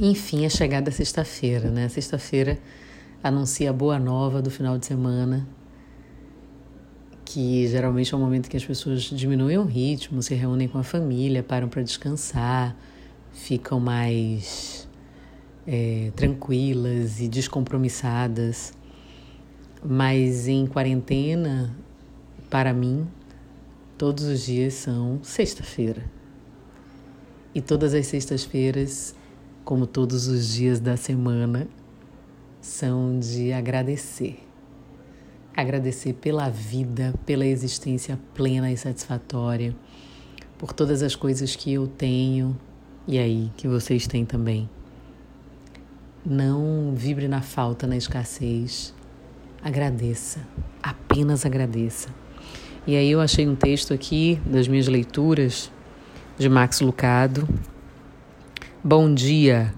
enfim, a chegada da sexta-feira, né? Sexta-feira anuncia a boa nova do final de semana, que geralmente é um momento que as pessoas diminuem o ritmo, se reúnem com a família, param para descansar, ficam mais é, tranquilas e descompromissadas. Mas em quarentena, para mim, todos os dias são sexta-feira. E todas as sextas-feiras, como todos os dias da semana, são de agradecer agradecer pela vida, pela existência plena e satisfatória, por todas as coisas que eu tenho e aí que vocês têm também. Não vibre na falta, na escassez. Agradeça, apenas agradeça. E aí eu achei um texto aqui das minhas leituras de Max Lucado. Bom dia,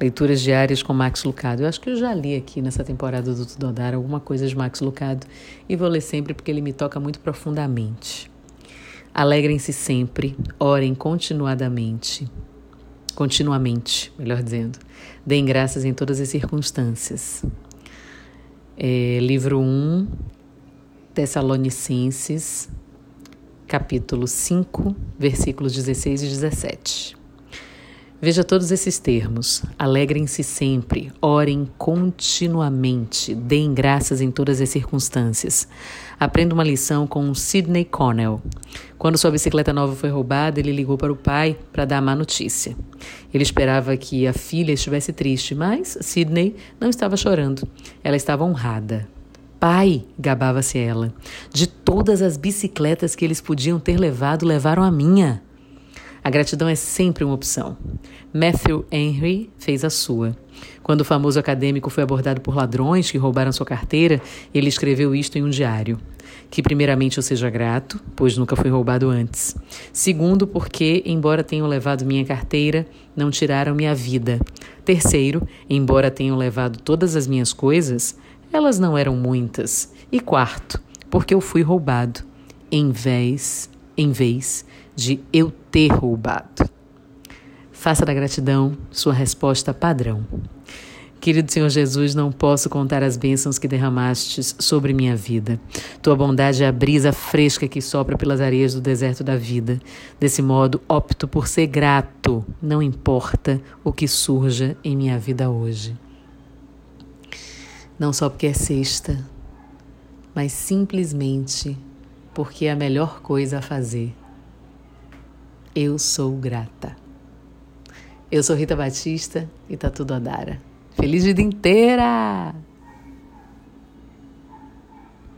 Leituras diárias com Max Lucado. Eu acho que eu já li aqui nessa temporada do Tudodar alguma coisa de Max Lucado e vou ler sempre porque ele me toca muito profundamente. Alegrem-se sempre, orem continuadamente. Continuamente, melhor dizendo. Deem graças em todas as circunstâncias. É, livro 1, Tessalonicenses, capítulo 5, versículos 16 e 17. Veja todos esses termos. Alegrem-se sempre, orem continuamente, deem graças em todas as circunstâncias. Aprenda uma lição com Sidney Connell. Quando sua bicicleta nova foi roubada, ele ligou para o pai para dar a má notícia. Ele esperava que a filha estivesse triste, mas Sidney não estava chorando. Ela estava honrada. Pai, gabava-se ela, de todas as bicicletas que eles podiam ter levado, levaram a minha. A gratidão é sempre uma opção. Matthew Henry fez a sua. Quando o famoso acadêmico foi abordado por ladrões que roubaram sua carteira, ele escreveu isto em um diário. Que, primeiramente, eu seja grato, pois nunca fui roubado antes. Segundo, porque, embora tenham levado minha carteira, não tiraram minha vida. Terceiro, embora tenham levado todas as minhas coisas, elas não eram muitas. E quarto, porque eu fui roubado, em vez, em vez de eu ter roubado. Faça da gratidão sua resposta padrão. Querido Senhor Jesus, não posso contar as bênçãos que derramastes sobre minha vida. Tua bondade é a brisa fresca que sopra pelas areias do deserto da vida. Desse modo, opto por ser grato, não importa o que surja em minha vida hoje. Não só porque é sexta, mas simplesmente porque é a melhor coisa a fazer eu sou grata. Eu sou Rita Batista e tá tudo a dar. Feliz vida inteira!